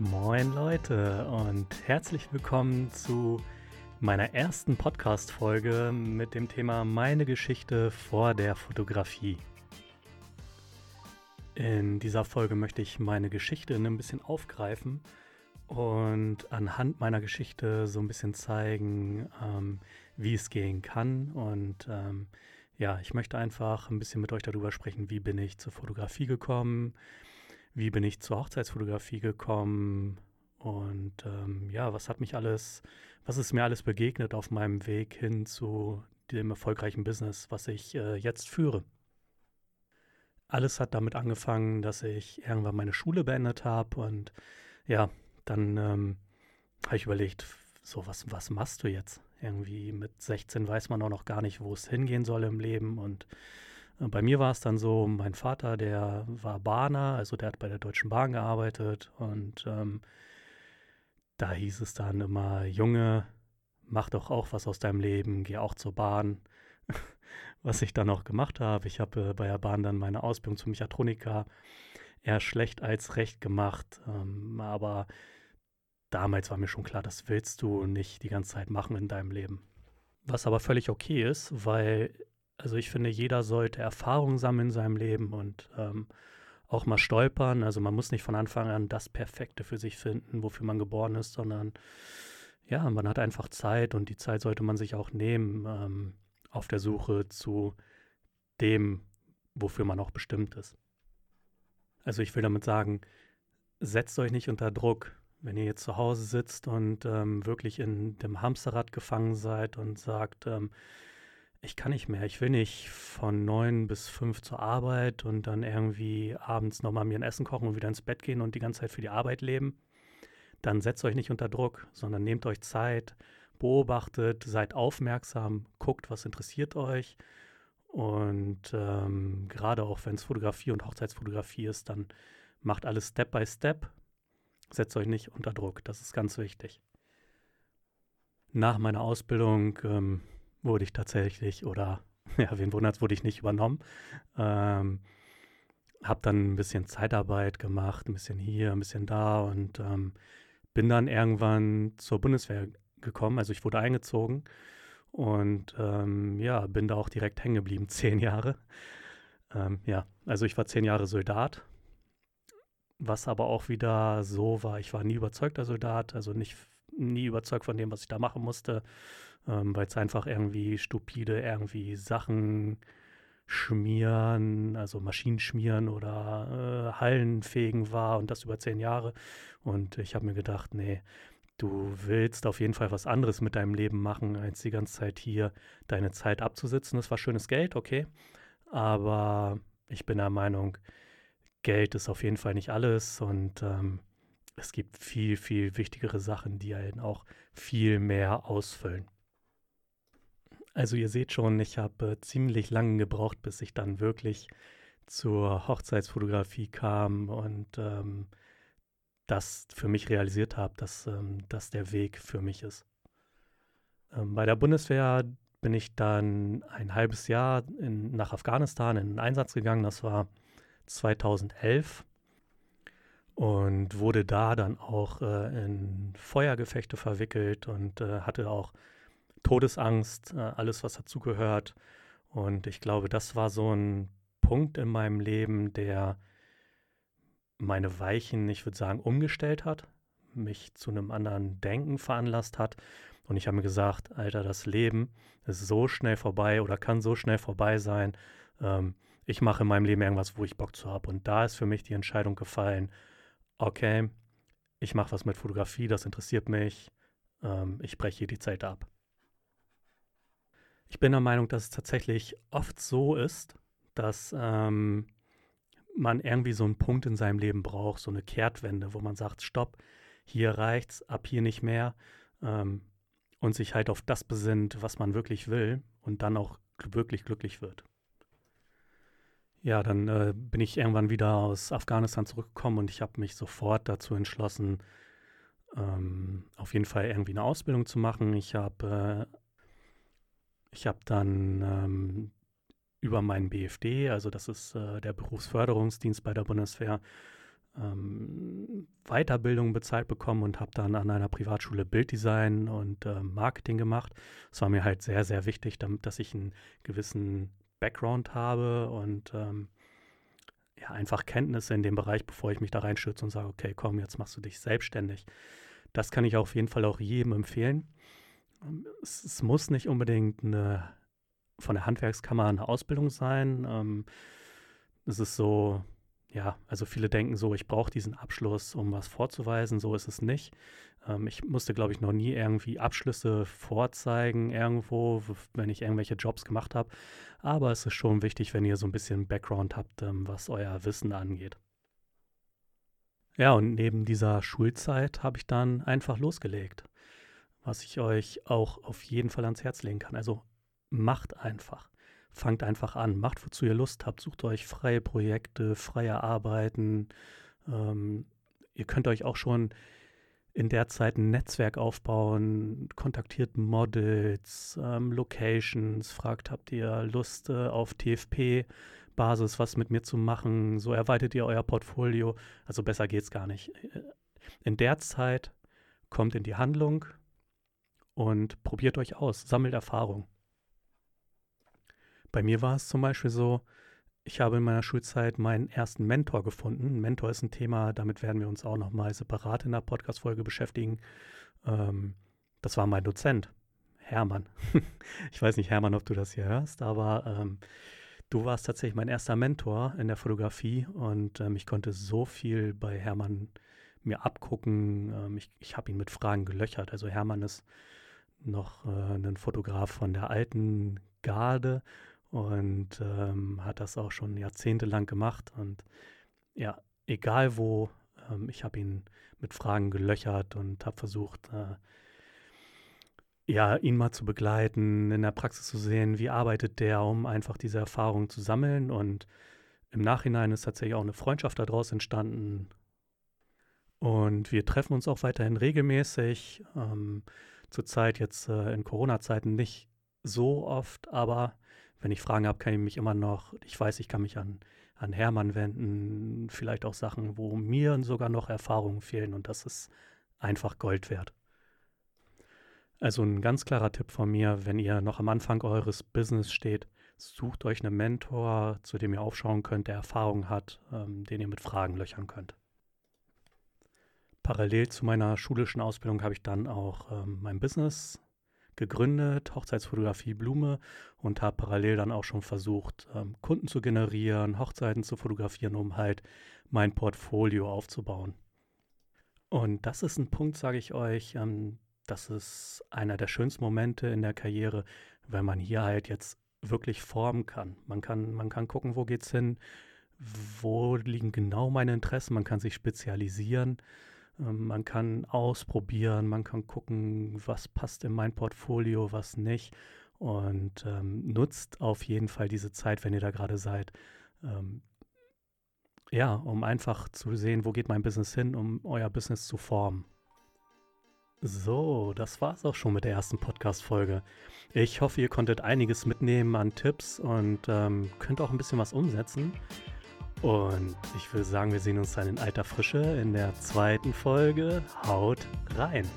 Moin Leute und herzlich willkommen zu meiner ersten Podcast-Folge mit dem Thema Meine Geschichte vor der Fotografie. In dieser Folge möchte ich meine Geschichte ein bisschen aufgreifen und anhand meiner Geschichte so ein bisschen zeigen, ähm, wie es gehen kann. Und ähm, ja, ich möchte einfach ein bisschen mit euch darüber sprechen, wie bin ich zur Fotografie gekommen, wie bin ich zur Hochzeitsfotografie gekommen und ähm, ja, was hat mich alles, was ist mir alles begegnet auf meinem Weg hin zu dem erfolgreichen Business, was ich äh, jetzt führe. Alles hat damit angefangen, dass ich irgendwann meine Schule beendet habe und ja, dann ähm, habe ich überlegt, so was, was machst du jetzt? Irgendwie mit 16 weiß man auch noch gar nicht, wo es hingehen soll im Leben und bei mir war es dann so, mein Vater, der war Bahner, also der hat bei der Deutschen Bahn gearbeitet und ähm, da hieß es dann immer, Junge, mach doch auch was aus deinem Leben, geh auch zur Bahn. was ich dann auch gemacht habe. Ich habe äh, bei der Bahn dann meine Ausbildung zum Mechatroniker eher schlecht als recht gemacht, ähm, aber damals war mir schon klar, das willst du nicht die ganze Zeit machen in deinem Leben. Was aber völlig okay ist, weil also ich finde, jeder sollte Erfahrungen sammeln in seinem Leben und ähm, auch mal stolpern. Also man muss nicht von Anfang an das Perfekte für sich finden, wofür man geboren ist, sondern ja, man hat einfach Zeit und die Zeit sollte man sich auch nehmen ähm, auf der Suche zu dem, wofür man auch bestimmt ist. Also ich will damit sagen, setzt euch nicht unter Druck, wenn ihr jetzt zu Hause sitzt und ähm, wirklich in dem Hamsterrad gefangen seid und sagt, ähm, ich kann nicht mehr. Ich will nicht von neun bis fünf zur Arbeit und dann irgendwie abends nochmal mir ein Essen kochen und wieder ins Bett gehen und die ganze Zeit für die Arbeit leben. Dann setzt euch nicht unter Druck, sondern nehmt euch Zeit, beobachtet, seid aufmerksam, guckt, was interessiert euch. Und ähm, gerade auch wenn es Fotografie und Hochzeitsfotografie ist, dann macht alles Step by Step. Setzt euch nicht unter Druck, das ist ganz wichtig. Nach meiner Ausbildung ähm, wurde ich tatsächlich, oder ja, wen wundert wurde ich nicht übernommen. Ähm, habe dann ein bisschen Zeitarbeit gemacht, ein bisschen hier, ein bisschen da und ähm, bin dann irgendwann zur Bundeswehr gekommen. Also ich wurde eingezogen und ähm, ja, bin da auch direkt hängen geblieben, zehn Jahre. Ähm, ja, also ich war zehn Jahre Soldat, was aber auch wieder so war, ich war nie überzeugter Soldat, also nicht nie überzeugt von dem, was ich da machen musste ähm, weil es einfach irgendwie stupide irgendwie Sachen schmieren, also Maschinen schmieren oder äh, Hallenfegen war und das über zehn Jahre. Und ich habe mir gedacht, nee, du willst auf jeden Fall was anderes mit deinem Leben machen, als die ganze Zeit hier deine Zeit abzusitzen. Das war schönes Geld, okay. Aber ich bin der Meinung, Geld ist auf jeden Fall nicht alles und ähm, es gibt viel, viel wichtigere Sachen, die einen auch viel mehr ausfüllen. Also ihr seht schon, ich habe äh, ziemlich lange gebraucht, bis ich dann wirklich zur Hochzeitsfotografie kam und ähm, das für mich realisiert habe, dass ähm, das der Weg für mich ist. Ähm, bei der Bundeswehr bin ich dann ein halbes Jahr in, nach Afghanistan in den Einsatz gegangen. Das war 2011 und wurde da dann auch äh, in Feuergefechte verwickelt und äh, hatte auch Todesangst, äh, alles, was dazugehört. Und ich glaube, das war so ein Punkt in meinem Leben, der meine Weichen, ich würde sagen, umgestellt hat, mich zu einem anderen Denken veranlasst hat. Und ich habe mir gesagt, Alter, das Leben ist so schnell vorbei oder kann so schnell vorbei sein. Ähm, ich mache in meinem Leben irgendwas, wo ich Bock zu habe. Und da ist für mich die Entscheidung gefallen, okay, ich mache was mit Fotografie, das interessiert mich, ähm, ich breche hier die Zeit ab. Ich bin der Meinung, dass es tatsächlich oft so ist, dass ähm, man irgendwie so einen Punkt in seinem Leben braucht, so eine Kehrtwende, wo man sagt, stopp, hier reicht's, ab hier nicht mehr ähm, und sich halt auf das besinnt, was man wirklich will und dann auch wirklich glücklich wird. Ja, dann äh, bin ich irgendwann wieder aus Afghanistan zurückgekommen und ich habe mich sofort dazu entschlossen, ähm, auf jeden Fall irgendwie eine Ausbildung zu machen. Ich habe äh, habe dann ähm, über meinen BFD, also das ist äh, der Berufsförderungsdienst bei der Bundeswehr, ähm, Weiterbildung bezahlt bekommen und habe dann an einer Privatschule Bilddesign und äh, Marketing gemacht. Das war mir halt sehr, sehr wichtig, damit, dass ich einen gewissen Background habe und ähm, ja, einfach Kenntnisse in dem Bereich, bevor ich mich da reinstürze und sage, okay, komm, jetzt machst du dich selbstständig. Das kann ich auf jeden Fall auch jedem empfehlen. Es, es muss nicht unbedingt eine, von der Handwerkskammer eine Ausbildung sein. Ähm, es ist so, ja, also viele denken so, ich brauche diesen Abschluss, um was vorzuweisen. So ist es nicht. Ähm, ich musste, glaube ich, noch nie irgendwie Abschlüsse vorzeigen irgendwo, wenn ich irgendwelche Jobs gemacht habe. Aber es ist schon wichtig, wenn ihr so ein bisschen Background habt, ähm, was euer Wissen angeht. Ja, und neben dieser Schulzeit habe ich dann einfach losgelegt, was ich euch auch auf jeden Fall ans Herz legen kann. Also macht einfach fangt einfach an, macht, wozu ihr Lust habt, sucht euch freie Projekte, freie Arbeiten. Ähm, ihr könnt euch auch schon in der Zeit ein Netzwerk aufbauen, kontaktiert Models, ähm, Locations, fragt, habt ihr Lust äh, auf TFP-Basis was mit mir zu machen? So erweitert ihr euer Portfolio. Also besser geht's gar nicht. In der Zeit kommt in die Handlung und probiert euch aus, sammelt Erfahrung. Bei mir war es zum Beispiel so, ich habe in meiner Schulzeit meinen ersten Mentor gefunden. Mentor ist ein Thema, damit werden wir uns auch nochmal separat in der Podcast-Folge beschäftigen. Ähm, das war mein Dozent, Hermann. ich weiß nicht, Hermann, ob du das hier hörst, aber ähm, du warst tatsächlich mein erster Mentor in der Fotografie und ähm, ich konnte so viel bei Hermann mir abgucken. Ähm, ich ich habe ihn mit Fragen gelöchert. Also Hermann ist noch äh, ein Fotograf von der alten Garde und ähm, hat das auch schon jahrzehntelang gemacht. Und ja, egal wo, ähm, ich habe ihn mit Fragen gelöchert und habe versucht, äh, ja, ihn mal zu begleiten, in der Praxis zu sehen, wie arbeitet der, um einfach diese Erfahrung zu sammeln. Und im Nachhinein ist tatsächlich auch eine Freundschaft daraus entstanden. Und wir treffen uns auch weiterhin regelmäßig. Ähm, zurzeit jetzt äh, in Corona-Zeiten nicht so oft, aber wenn ich Fragen habe, kann ich mich immer noch, ich weiß, ich kann mich an, an Hermann wenden, vielleicht auch Sachen, wo mir sogar noch Erfahrungen fehlen und das ist einfach Gold wert. Also ein ganz klarer Tipp von mir, wenn ihr noch am Anfang eures Business steht, sucht euch einen Mentor, zu dem ihr aufschauen könnt, der Erfahrung hat, ähm, den ihr mit Fragen löchern könnt. Parallel zu meiner schulischen Ausbildung habe ich dann auch ähm, mein Business gegründet, Hochzeitsfotografie Blume und habe parallel dann auch schon versucht, ähm, Kunden zu generieren, Hochzeiten zu fotografieren, um halt mein Portfolio aufzubauen. Und das ist ein Punkt, sage ich euch, ähm, das ist einer der schönsten Momente in der Karriere, weil man hier halt jetzt wirklich formen kann. Man kann, man kann gucken, wo geht's hin, wo liegen genau meine Interessen, man kann sich spezialisieren man kann ausprobieren, man kann gucken, was passt in mein Portfolio, was nicht. Und ähm, nutzt auf jeden Fall diese Zeit, wenn ihr da gerade seid. Ähm, ja, um einfach zu sehen, wo geht mein Business hin, um euer Business zu formen. So, das war's auch schon mit der ersten Podcast-Folge. Ich hoffe, ihr konntet einiges mitnehmen an Tipps und ähm, könnt auch ein bisschen was umsetzen. Und ich würde sagen, wir sehen uns dann in alter Frische in der zweiten Folge. Haut rein!